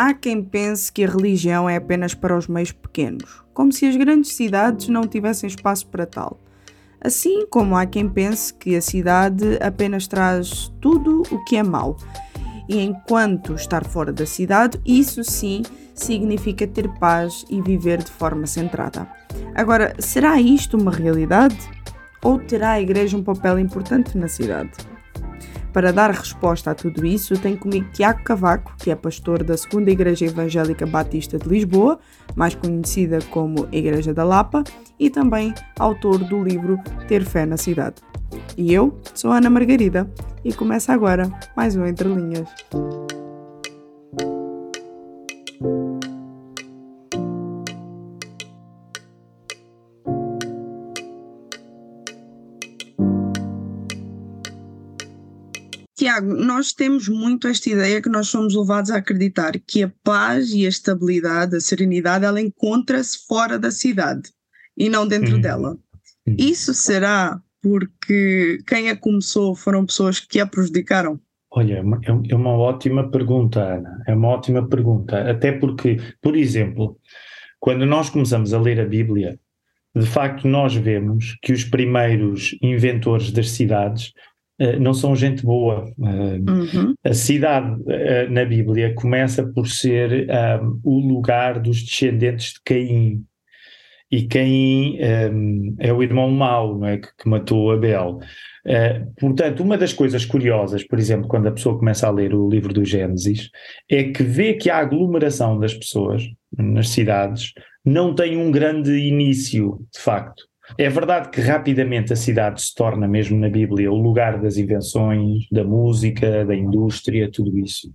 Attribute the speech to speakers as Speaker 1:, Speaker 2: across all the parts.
Speaker 1: Há quem pense que a religião é apenas para os meios pequenos, como se as grandes cidades não tivessem espaço para tal. Assim como há quem pense que a cidade apenas traz tudo o que é mau. E enquanto estar fora da cidade, isso sim significa ter paz e viver de forma centrada. Agora, será isto uma realidade? Ou terá a Igreja um papel importante na cidade? Para dar resposta a tudo isso, tenho comigo Tiago Cavaco, que é pastor da Segunda Igreja Evangélica Batista de Lisboa, mais conhecida como Igreja da Lapa, e também autor do livro Ter Fé na Cidade. E eu sou Ana Margarida e começa agora mais um Entre Linhas. Tiago, nós temos muito esta ideia que nós somos levados a acreditar que a paz e a estabilidade, a serenidade, ela encontra-se fora da cidade e não dentro hum. dela. Hum. Isso será porque quem a começou foram pessoas que a prejudicaram?
Speaker 2: Olha, é, é uma ótima pergunta, Ana. É uma ótima pergunta. Até porque, por exemplo, quando nós começamos a ler a Bíblia, de facto nós vemos que os primeiros inventores das cidades não são gente boa. Uh, uhum. A cidade uh, na Bíblia começa por ser um, o lugar dos descendentes de Caim. E Caim um, é o irmão mau é? que, que, matou Abel. portanto, uma das coisas curiosas, por exemplo, quando a pessoa começa a ler o livro do Gênesis, é que vê que a aglomeração das pessoas nas cidades não tem um grande início, de facto. É verdade que rapidamente a cidade se torna, mesmo na Bíblia, o lugar das invenções, da música, da indústria, tudo isso.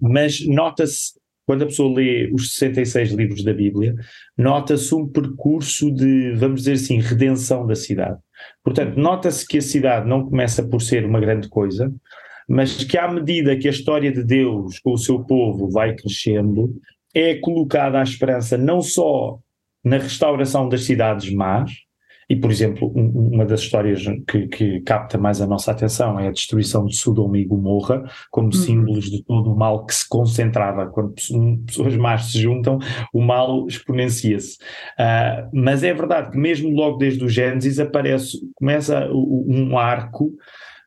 Speaker 2: Mas nota-se, quando a pessoa lê os 66 livros da Bíblia, nota-se um percurso de, vamos dizer assim, redenção da cidade. Portanto, nota-se que a cidade não começa por ser uma grande coisa, mas que à medida que a história de Deus com o seu povo vai crescendo, é colocada a esperança não só na restauração das cidades más, e, por exemplo, um, uma das histórias que, que, capta mais a nossa atenção é a destruição de Sodoma e Gomorra, como uhum. símbolos de todo o mal que se concentrava. Quando pessoas más se juntam, o mal exponencia-se. Uh, mas é verdade que, mesmo logo desde o Gênesis, aparece, começa um arco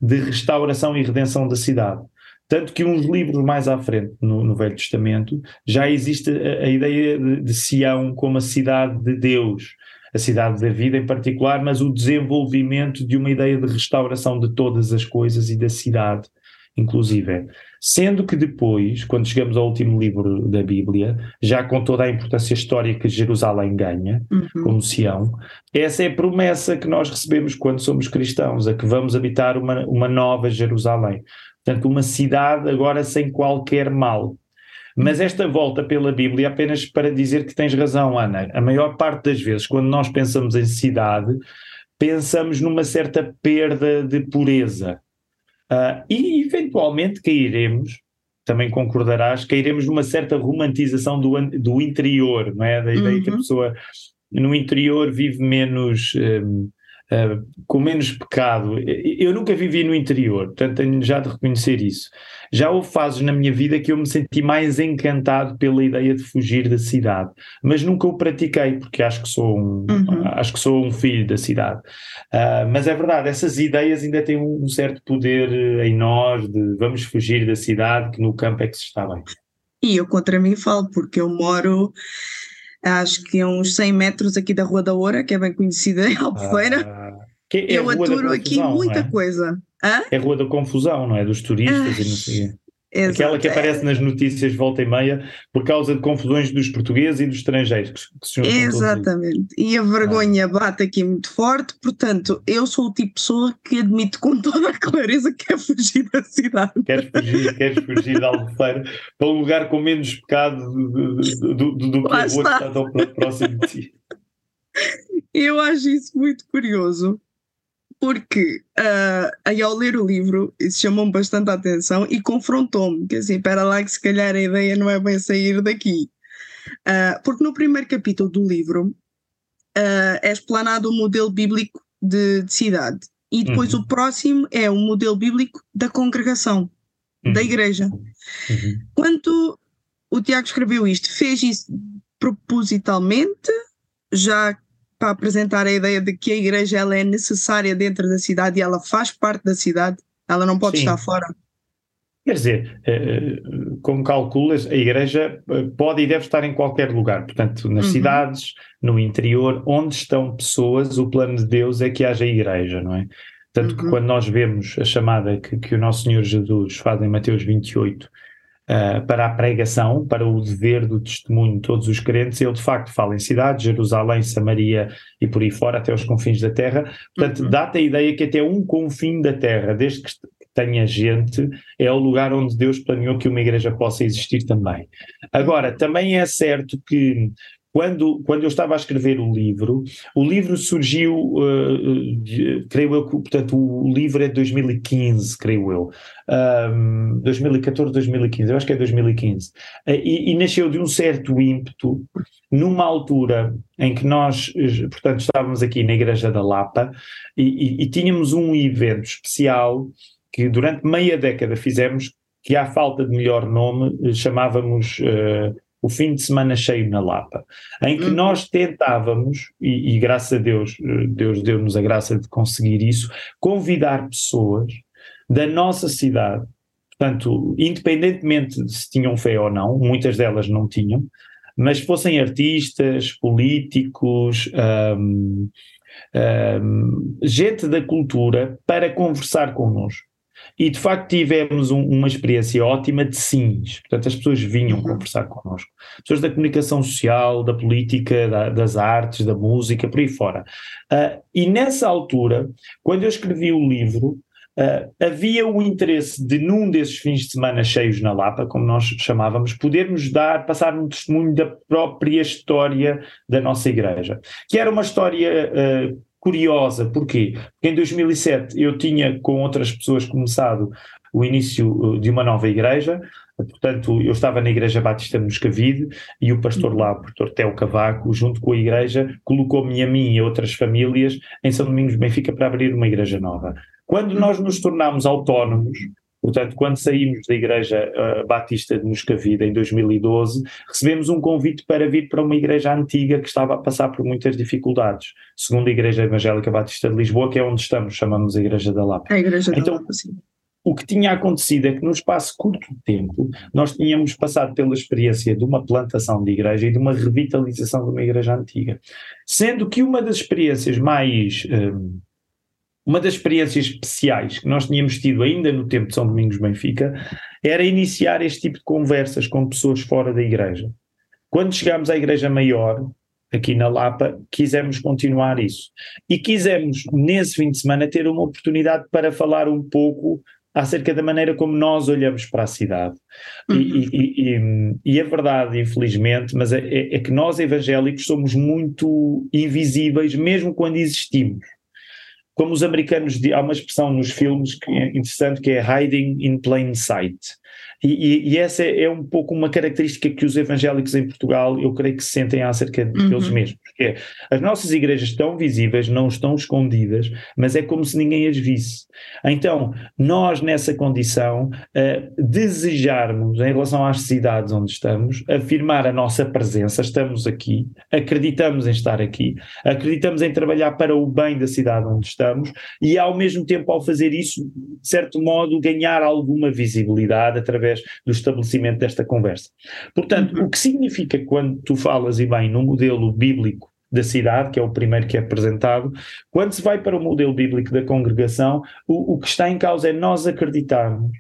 Speaker 2: de restauração e redenção da cidade. Tanto que uns livros mais à frente, no, no Velho Testamento, já existe a, a ideia de, de Sião como a cidade de Deus a cidade da vida em particular, mas o desenvolvimento de uma ideia de restauração de todas as coisas e da cidade, inclusive. Sendo que depois, quando chegamos ao último livro da Bíblia, já com toda a importância histórica que Jerusalém ganha, uhum. como Sião, essa é a promessa que nós recebemos quando somos cristãos, a que vamos habitar uma, uma nova Jerusalém. Portanto, uma cidade agora sem qualquer mal. Mas esta volta pela Bíblia apenas para dizer que tens razão, Ana. A maior parte das vezes, quando nós pensamos em cidade, pensamos numa certa perda de pureza. Uh, e eventualmente cairemos, também concordarás, cairemos numa certa romantização do, do interior, não é? Da ideia uhum. que a uhum. pessoa no interior vive menos. Um, uh, com menos pecado. Eu nunca vivi no interior, portanto tenho já de reconhecer isso. Já houve fases na minha vida que eu me senti mais encantado pela ideia de fugir da cidade, mas nunca o pratiquei porque acho que sou um, uhum. acho que sou um filho da cidade. Uh, mas é verdade, essas ideias ainda têm um certo poder eh, em nós de vamos fugir da cidade, que no campo é que se está bem.
Speaker 1: E eu contra mim falo, porque eu moro acho que é uns 100 metros aqui da Rua da Oura, que é bem conhecida em Albufeira. Ah, é eu aturo aqui muita é? coisa.
Speaker 2: Hã? É a Rua da Confusão, não é? Dos turistas ah, e não sei Exato. Aquela que aparece nas notícias volta e meia por causa de confusões dos portugueses e dos estrangeiros
Speaker 1: Exatamente. E a vergonha ah. bate aqui muito forte, portanto, eu sou o tipo de pessoa que admite com toda a clareza que quer fugir da cidade.
Speaker 2: Queres fugir, queres fugir de Albufeira para um lugar com menos pecado do, do, do, do que o outro está tão próximo de ti.
Speaker 1: Eu acho isso muito curioso porque uh, aí ao ler o livro isso chamou-me bastante a atenção e confrontou-me, que assim, para lá que se calhar a ideia não é bem sair daqui. Uh, porque no primeiro capítulo do livro uh, é explanado o modelo bíblico de, de cidade e depois uhum. o próximo é o modelo bíblico da congregação, uhum. da igreja. Uhum. Quando o Tiago escreveu isto, fez isso propositalmente, já para apresentar a ideia de que a igreja ela é necessária dentro da cidade e ela faz parte da cidade, ela não pode Sim. estar fora.
Speaker 2: Quer dizer, eh, como calculas, a igreja eh, pode e deve estar em qualquer lugar, portanto, nas uhum. cidades, no interior, onde estão pessoas, o plano de Deus é que haja igreja, não é? Tanto uhum. que quando nós vemos a chamada que, que o nosso Senhor Jesus faz em Mateus 28, uh, para a pregação, para o dever do testemunho de todos os crentes, ele de facto fala em cidades, Jerusalém, Samaria e por aí fora, até os confins da terra. Portanto, uhum. dá-te a ideia que até um confim da terra, desde que tenha gente, é o lugar onde Deus planeou que uma igreja possa existir também. Agora, também é certo que quando, quando eu estava a escrever o livro, o livro surgiu, uh, de, creio eu, portanto, o livro é de 2015, creio eu. Um, 2014, 2015, eu acho que é 2015. Uh, e, e, nasceu de um certo ímpeto, numa altura em que nós, portanto, estávamos aqui na Igreja da Lapa e, e, e tínhamos um evento especial que durante meia década fizemos, que à falta de melhor nome, chamávamos. Uh, o fim de semana cheio na Lapa, em que uhum. nós tentávamos, e, e, graças a Deus, eh, Deus deu-nos a graça de conseguir isso, convidar pessoas da nossa cidade, portanto, independentemente de se tinham fé ou não, muitas delas não tinham, mas fossem artistas, políticos, gente da cultura, para conversar connosco. E de facto tivemos um, uma experiência ótima de sims, portanto as pessoas vinham uhum. conversar connosco, pessoas da comunicação social, da política, da, das artes, da música, por aí fora. Uh, e nessa altura, quando eu escrevi o livro, Uh, havia o interesse de, num desses fins de semana cheios na Lapa, como nós chamávamos, podermos dar, passar um testemunho da própria história da nossa igreja, que era uma história uh, curiosa. Porquê? Porque em 2007 eu tinha com outras pessoas começado o início uh, de uma nova igreja, portanto eu estava na Igreja Batista de Moscavide e o pastor lá, o pastor Teo Cavaco, junto com a igreja, colocou-me a mim e a outras famílias em São Domingos de Benfica para abrir uma igreja nova. Quando nós nos tornámos autónomos, Portanto, quando saímos da Igreja uh, Batista de Moscavida em 2012, recebemos um convite para vir para uma igreja antiga que estava a passar por muitas dificuldades, segundo a Igreja Evangélica Batista de Lisboa, que é onde estamos, chamamos a Igreja da Lapa.
Speaker 1: A Igreja da então, Lapa, sim.
Speaker 2: O que tinha acontecido é que, num espaço curto de tempo, nós tínhamos passado pela experiência de uma plantação de igreja e de uma revitalização de uma igreja antiga. Sendo que uma das experiências mais. Um, uma das experiências especiais que nós tínhamos tido ainda no tempo de São Domingos Benfica era iniciar este tipo de conversas com pessoas fora da igreja. Quando chegámos à igreja maior, aqui na Lapa, quisemos continuar isso. E quisemos, nesse fim de semana, ter uma oportunidade para falar um pouco acerca da maneira como nós olhamos para a cidade. Uhum. E, e, e, e, a verdade, infelizmente, mas é, é, é que nós evangélicos somos muito invisíveis, mesmo quando existimos como os americanos, há uma expressão nos filmes que é interessante que é hiding in plain sight. E, e, e, essa é, um pouco uma característica que os evangélicos em Portugal, eu creio que se sentem acerca uhum. deles mesmos. Que é, as nossas igrejas estão visíveis, não estão escondidas, mas é como se ninguém as visse. Então, nós nessa condição, uh, desejarmos, em relação às cidades onde estamos, afirmar a nossa presença, estamos aqui, acreditamos em estar aqui, acreditamos em trabalhar para o bem da cidade onde estamos e, ao mesmo tempo, ao fazer isso, de certo modo, ganhar alguma visibilidade através através do estabelecimento desta conversa. Portanto, uhum. o que significa quando tu falas, e bem, no modelo bíblico da cidade, que é o primeiro que é apresentado, quando se vai para o modelo bíblico da congregação, o, o que está em causa é nós acreditarmos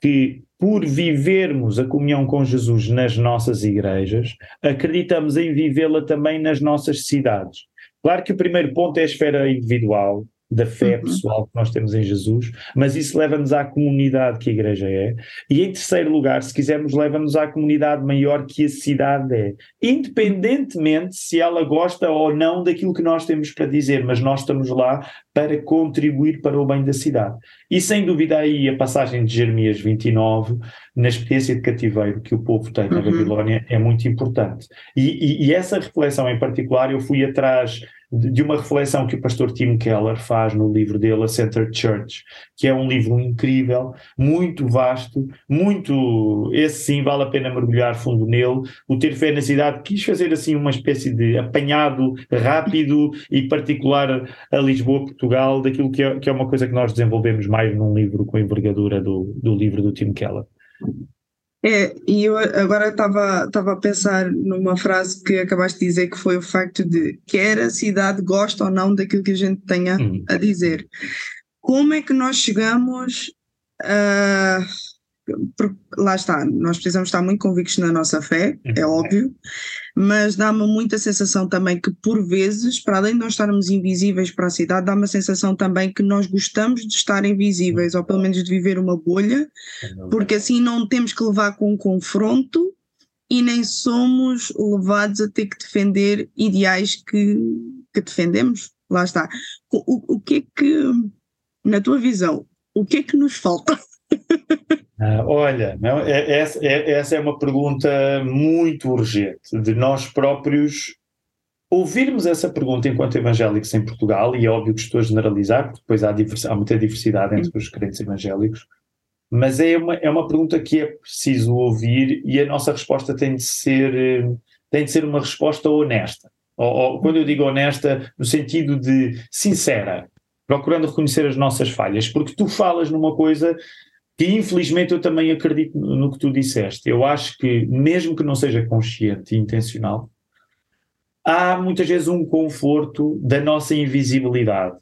Speaker 2: que por vivermos a comunhão com Jesus nas nossas igrejas, acreditamos em vivê-la também nas nossas cidades. Claro que o primeiro ponto é a esfera individual, da fé uhum. pessoal que nós temos em Jesus, mas isso leva-nos à comunidade que a igreja é. E em terceiro lugar, se quisermos, leva-nos à comunidade maior que a cidade é. Independentemente se ela gosta ou não daquilo que nós temos para dizer, mas nós estamos lá para contribuir para o bem da cidade. E sem dúvida aí a passagem de Jeremias 29, na experiência de cativeiro que o povo tem na uhum. Babilónia, é muito importante. E, e, e essa reflexão em particular, eu fui atrás de, uma reflexão que o pastor Tim Keller faz no livro dele, A Center Church, que é um livro incrível, muito vasto, muito. Esse sim vale a pena mergulhar fundo nele. O Ter Fé na Cidade quis fazer assim uma espécie de apanhado rápido e particular a Lisboa, Portugal, daquilo que é, que é uma coisa que nós desenvolvemos mais num livro com a envergadura do, do livro do Tim Keller.
Speaker 1: É, e eu agora estava a pensar numa frase que acabaste de dizer, que foi o facto de quer a cidade gosta ou não daquilo que a gente tenha hum. a dizer. Como é que nós chegamos a lá está, nós precisamos estar muito convictos na nossa fé, é uhum. óbvio, mas dá-me muita sensação também que, por vezes, para além de nós estarmos invisíveis para a cidade, dá-me a sensação também que nós gostamos de estar invisíveis, ou pelo menos de viver uma bolha, porque assim não temos que levar com um confronto e nem somos levados a ter que defender ideais que, que defendemos. Lá está. O, o que é que, na tua visão, o que é que nos falta?
Speaker 2: Uh, olha, não, é, é, é, essa é uma pergunta muito urgente, de nós próprios ouvirmos essa pergunta enquanto evangélicos em Portugal, e é óbvio que estou a generalizar, porque depois há, há muita diversidade entre os crentes evangélicos, mas é uma, é uma pergunta que é preciso ouvir e a nossa resposta tem de ser, tem de ser uma resposta honesta. Ou, ou, quando eu digo honesta, no sentido de sincera, procurando reconhecer as nossas falhas, porque tu falas numa coisa que infelizmente eu também acredito no que tu disseste. Eu acho que, mesmo que não seja consciente e intencional, há muitas vezes um conforto da nossa invisibilidade.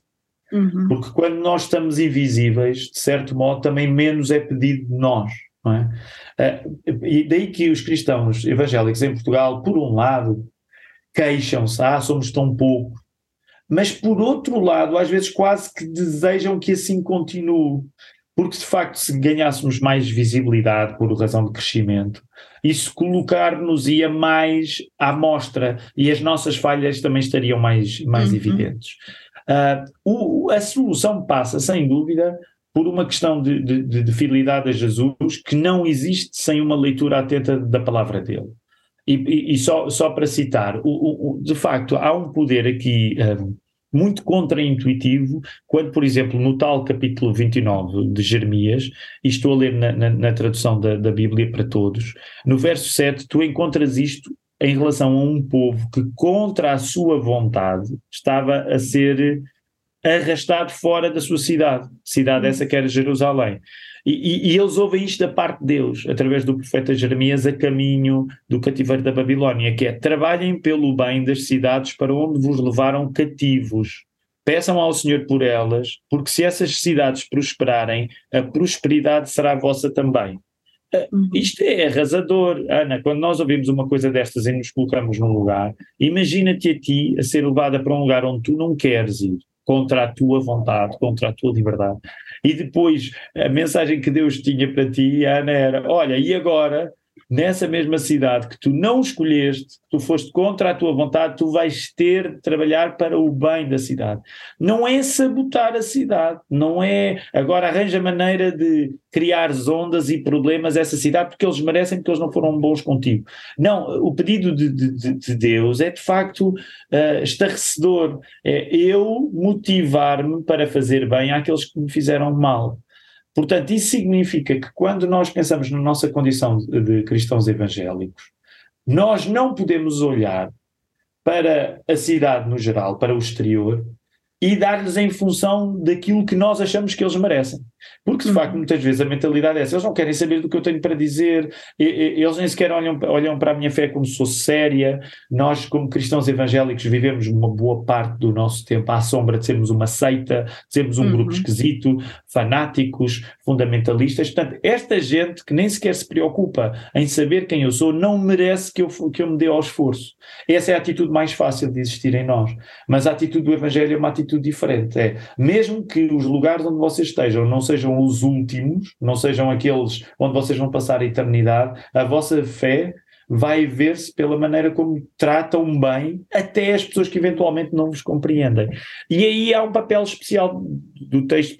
Speaker 2: Uhum. Porque quando nós estamos invisíveis, de certo modo, também menos é pedido de nós. Não é? Uh, e daí que os cristãos evangélicos em Portugal, por um lado, queixam-se, ah, somos tão poucos, mas por outro lado, às vezes quase que desejam que assim continue porque de facto se ganhássemos mais visibilidade por razão de crescimento, isso colocar-nos ia mais à mostra e as nossas falhas também estariam mais, mais uhum. evidentes. Uh, o, a solução passa, sem dúvida, por uma questão de, de, de, fidelidade a Jesus que não existe sem uma leitura atenta da palavra dele. E, e, e só, só para citar, o, o, de facto, há um poder aqui um, ah, muito contraintuitivo quando, por exemplo, no tal capítulo 29 de Jeremias, e estou a ler na, na, na tradução da, da Bíblia para todos, no verso 7, tu encontras isto em relação a um povo que, contra a sua vontade, estava a ser arrastado fora da sua cidade, cidade essa que era Jerusalém. E, e, e, eles ouvem isto da parte de Deus, através do profeta Jeremias, a caminho do cativeiro da Babilónia, que é trabalhem pelo bem das cidades para onde vos levaram cativos. Peçam ao Senhor por elas, porque se essas cidades prosperarem, a prosperidade será vossa também. Ah, uhum. Isto é arrasador, Ana. Quando nós ouvimos uma coisa destas e nos colocamos num lugar, imagina-te a ti a ser levada para um lugar onde tu não queres ir contra a tua vontade, contra a tua liberdade. E depois a mensagem que Deus tinha para ti, Ana, era: olha, e agora nessa mesma cidade que tu não escolheste, que tu foste contra a tua vontade, tu vais ter de trabalhar para o bem da cidade. Não é sabotar a cidade, não é agora arranja maneira de criar ondas e problemas essa cidade porque eles merecem, porque eles não foram bons contigo. Não, o pedido de, de, de Deus é de facto uh, estarrecedor. É eu motivar-me para fazer bem àqueles que me fizeram mal. Portanto, isso significa que quando nós pensamos na nossa condição de, cristãos evangélicos, nós não podemos olhar para a cidade no geral, para o exterior, e dar-lhes em função daquilo que nós achamos que eles merecem. Porque, de facto, uhum. muitas vezes a mentalidade é essa. Eles não querem saber do que eu tenho para dizer, eles nem sequer olham, olham para a minha fé como se fosse séria. Nós, como cristãos evangélicos, vivemos uma boa parte do nosso tempo à sombra de sermos uma seita, de sermos um uhum. grupo esquisito, fanáticos, fundamentalistas. Portanto, esta gente que nem sequer se preocupa em saber quem eu sou, não merece que eu, que eu me dê ao esforço. Essa é a atitude mais fácil de existir em nós. Mas a atitude do Evangelho é uma atitude diferente. É, mesmo que os lugares onde vocês estejam não sejam os últimos, não sejam aqueles onde vocês vão passar a eternidade, a vossa fé vai ver-se pela maneira como tratam bem até as pessoas que eventualmente não vos compreendem. E aí há um papel especial do texto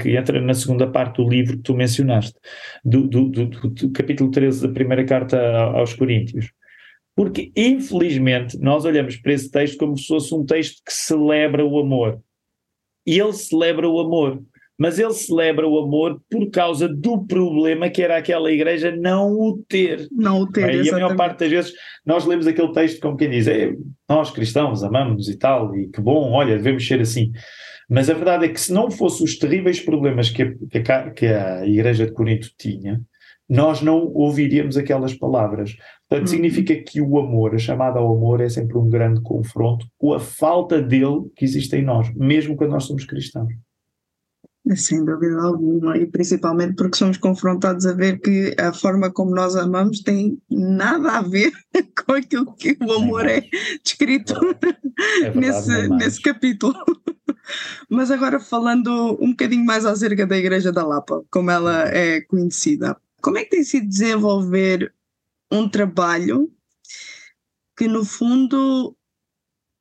Speaker 2: que entra na segunda parte do livro que tu mencionaste, do, do, do, do capítulo 13 da primeira carta aos Coríntios. Porque, infelizmente, nós olhamos para esse texto como se fosse um texto que celebra o amor. E ele celebra o amor mas ele celebra o amor por causa do problema que era aquela igreja não o ter.
Speaker 1: Não o ter,
Speaker 2: E a maior parte das vezes nós lemos aquele texto como quem diz, é, nós cristãos amamos e tal, e que bom, olha, devemos ser assim. Mas a verdade é que se não fossem os terríveis problemas que a, que a igreja de Corinto tinha, nós não ouviríamos aquelas palavras. Portanto, uhum. significa que o amor, a chamada ao amor, é sempre um grande confronto com a falta dele que existe em nós, mesmo quando nós somos cristãos.
Speaker 1: Sem dúvida alguma, e principalmente porque somos confrontados a ver que a forma como nós amamos tem nada a ver com aquilo que o amor é descrito é verdade, nesse, nesse capítulo. Mas agora falando um bocadinho mais acerca da Igreja da Lapa, como ela é conhecida, como é que tem sido desenvolver um trabalho que no fundo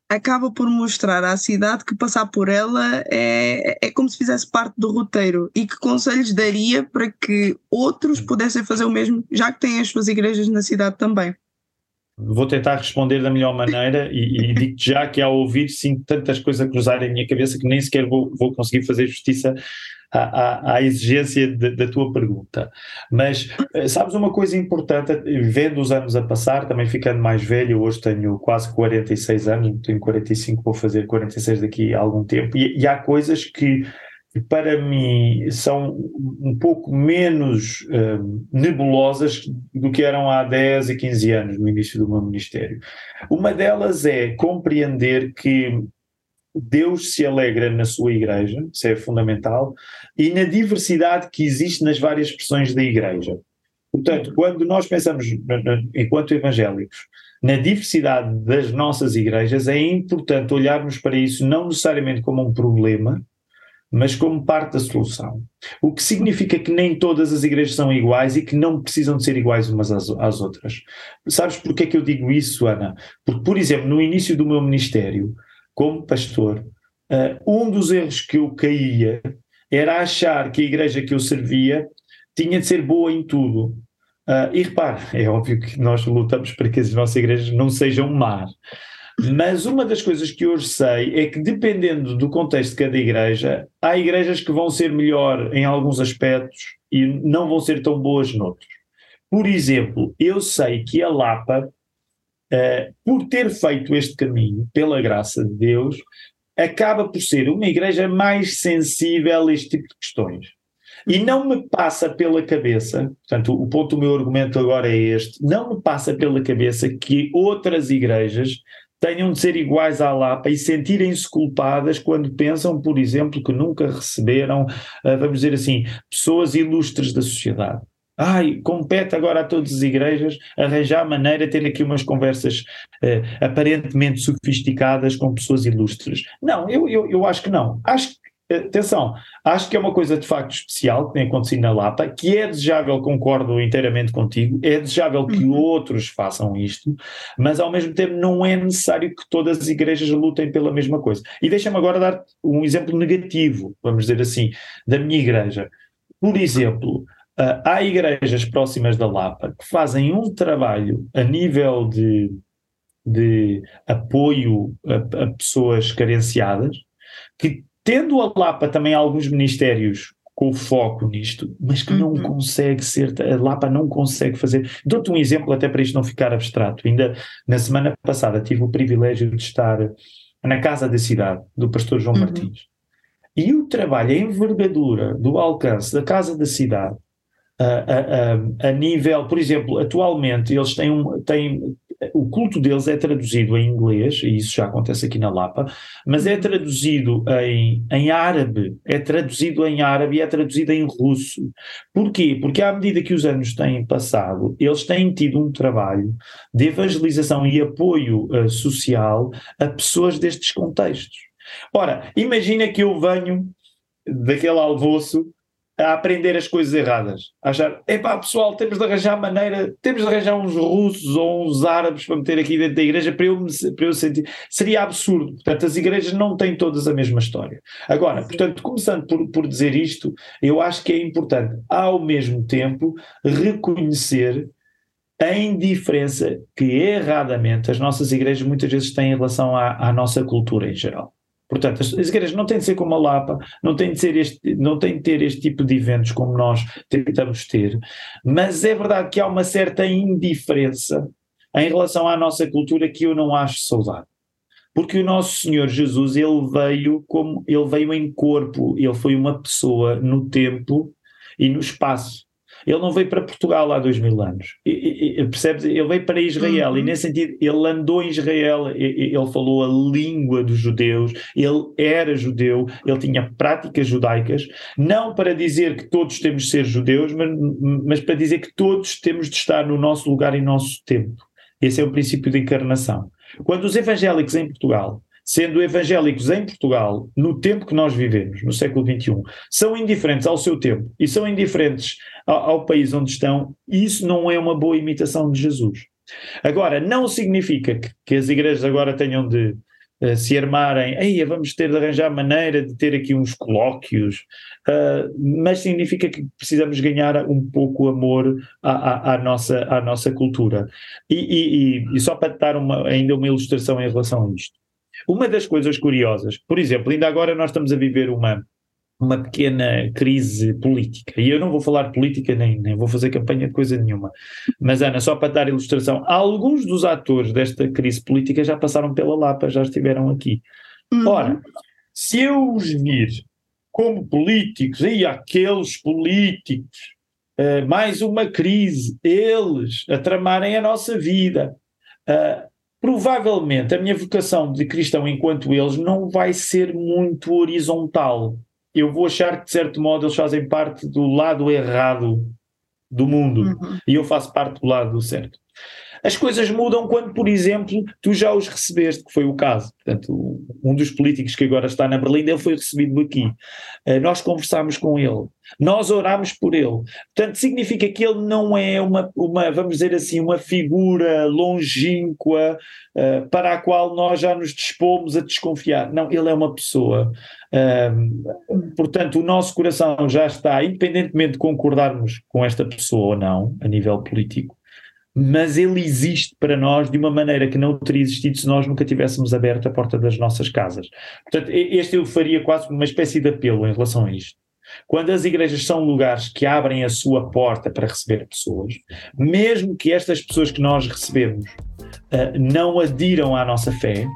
Speaker 1: acaba por mostrar à cidade que passar por ela é, é como se fizesse parte do roteiro e que conselhos daria para que outros pudessem fazer o mesmo, já que têm as suas igrejas na cidade também.
Speaker 2: Vou tentar responder da melhor maneira e, e digo já que ao ouvir sinto tantas coisas a cruzarem a minha cabeça que nem sequer vou, vou conseguir fazer justiça à, à, exigência de, da tua pergunta. Mas eh, sabes uma coisa importante, vendo os anos a passar, também ficando mais velho, hoje tenho quase 46 anos, tenho 45, vou fazer 46 daqui a algum tempo, e, e há coisas que para mim são um pouco menos uh, nebulosas do que eram há 10 e 15 anos no início do meu ministério. Uma delas é compreender que Deus se alegra na sua igreja, isso é fundamental, e na diversidade que existe nas várias expressões da igreja. Portanto, quando nós pensamos, enquanto evangélicos, na diversidade das nossas igrejas, é importante olharmos para isso não necessariamente como um problema, mas como parte da solução. O que significa que nem todas as igrejas são iguais e que não precisam de ser iguais umas às, às outras. Sabes porquê que eu digo isso, Ana? Porque, por exemplo, no início do meu ministério, como pastor, uh, um dos erros que eu caía era achar que a igreja que eu servia tinha de ser boa em tudo. Uh, e repare, é óbvio que nós lutamos para que as nossas igrejas não sejam más. Mas uma das coisas que hoje sei é que, dependendo do contexto de cada igreja, há igrejas que vão ser melhor em alguns aspectos e não vão ser tão boas noutros. Por exemplo, eu sei que a Lapa uh, por ter feito este caminho, pela graça de Deus, acaba por ser uma igreja mais sensível a este tipo de questões. E não me passa pela cabeça, portanto, o ponto do meu argumento agora é este: não me passa pela cabeça que outras igrejas tenham de ser iguais à Lapa e sentirem-se culpadas quando pensam, por exemplo, que nunca receberam, eh, vamos dizer assim, pessoas ilustres da sociedade. Ai, compete agora a todas as igrejas arranjar maneira de ter aqui umas conversas eh, aparentemente sofisticadas com pessoas ilustres. Não, eu, eu, eu acho que não. Acho atenção, acho que é uma coisa de facto especial que tem acontecido na Lapa, que é desejável, concordo inteiramente contigo, é desejável que uhum. outros façam isto, mas ao mesmo tempo não é necessário que todas as igrejas lutem pela mesma coisa. E deixa-me agora dar um exemplo negativo, vamos dizer assim, da minha igreja. Por exemplo, Uh, há igrejas próximas da Lapa que fazem um trabalho a nível de, de apoio a, a pessoas carenciadas, que tendo a Lapa também alguns ministérios com foco nisto, mas que não uhum. consegue ser, a Lapa não consegue fazer. Dou-te um exemplo até para isto não ficar abstrato. Ainda na semana passada tive o privilégio de estar na Casa da Cidade, do pastor João uhum. Martins. E o trabalho, a envergadura do alcance da Casa da Cidade a, a, a, nível, por exemplo, atualmente eles têm um, têm, o culto deles é traduzido em inglês, e isso já acontece aqui na Lapa, mas é traduzido em, em árabe, é traduzido em árabe e é traduzido em russo. Porquê? Porque à medida que os anos têm passado, eles têm tido um trabalho de evangelização e apoio uh, social a pessoas destes contextos. Ora, imagina que eu venho daquele almoço a aprender as coisas erradas. A achar, epá, pessoal, temos de arranjar maneira, temos de arranjar uns russos ou uns árabes para meter aqui dentro da igreja para eu, para eu sentir. Seria absurdo. Portanto, as igrejas não têm todas a mesma história. Agora, portanto, começando por, por dizer isto, eu acho que é importante, ao mesmo tempo, reconhecer a indiferença que erradamente as nossas igrejas muitas vezes têm em relação à, à nossa cultura em geral. Portanto, as, as, igrejas não têm de ser como a Lapa, não têm de, ser este, não têm de ter este tipo de eventos como nós tentamos ter, mas é verdade que há uma certa indiferença em relação à nossa cultura que eu não acho saudável. Porque o nosso Senhor Jesus, ele veio como ele veio em corpo, ele foi uma pessoa no tempo e no espaço. Ele não veio para Portugal há dois mil anos. E, e, percebes? Ele veio para Israel uhum. e, nesse sentido, ele andou em Israel, ele falou a língua dos judeus, ele era judeu, ele tinha práticas judaicas, não para dizer que todos temos de ser judeus, mas, mas para dizer que todos temos de estar no nosso lugar e nosso tempo. Esse é o princípio da encarnação. Quando os evangélicos em Portugal sendo evangélicos em Portugal, no tempo que nós vivemos, no século XXI, são indiferentes ao seu tempo e são indiferentes ao, ao país onde estão, isso não é uma boa imitação de Jesus. Agora, não significa que, que as igrejas agora tenham de uh, se armarem, aí vamos ter de arranjar maneira de ter aqui uns colóquios, uh, mas significa que precisamos ganhar um pouco amor à, à, à nossa, à nossa cultura. E, e, e, só para dar uma, ainda uma ilustração em relação a isto. Uma das coisas curiosas, por exemplo, ainda agora nós estamos a viver uma, uma pequena crise política. E eu não vou falar política, nem, nem vou fazer campanha de coisa nenhuma. Mas, Ana, só para dar ilustração, alguns dos atores desta crise política já passaram pela Lapa, já estiveram aqui. Uhum. Ora, se eu os vir como políticos, e aqueles políticos, uh, mais uma crise, eles a tramarem a nossa vida. Uh, provavelmente a minha vocação de cristão enquanto eles não vai ser muito horizontal. Eu vou achar que, de certo modo, eles fazem parte do lado errado do mundo uhum. e eu faço parte do lado certo. As coisas mudam quando, por exemplo, tu já os recebeste, que foi o caso. Portanto, um dos políticos que agora está na Berlim, ele foi recebido aqui. Uh, nós conversámos com ele, nós orámos por ele. Portanto, significa que ele não é uma, uma vamos dizer assim, uma figura longínqua uh, para a qual nós já nos dispomos a desconfiar. Não, ele é uma pessoa. Uh, portanto, o nosso coração já está, independentemente de concordarmos com esta pessoa ou não, a nível político, mas ele existe para nós de uma maneira que não teria existido se nós nunca tivéssemos aberto a porta das nossas casas. Portanto, este eu faria quase uma espécie de apelo em relação a isto. Quando as igrejas são lugares que abrem a sua porta para receber pessoas, mesmo que estas pessoas que nós recebemos uh, não adiram à nossa fé,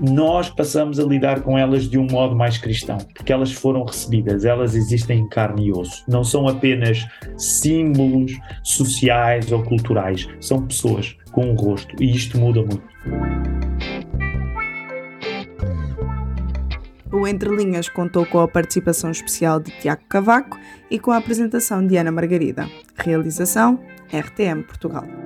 Speaker 2: nós passamos a lidar com elas de um modo mais cristão, porque elas foram recebidas, elas existem em carne e osso. Não são apenas símbolos sociais ou culturais, são pessoas com um rosto e isto muda muito.
Speaker 1: O Entre Linhas contou com a participação especial de Tiago Cavaco e com a apresentação de Ana Margarida. Realização RTM Portugal.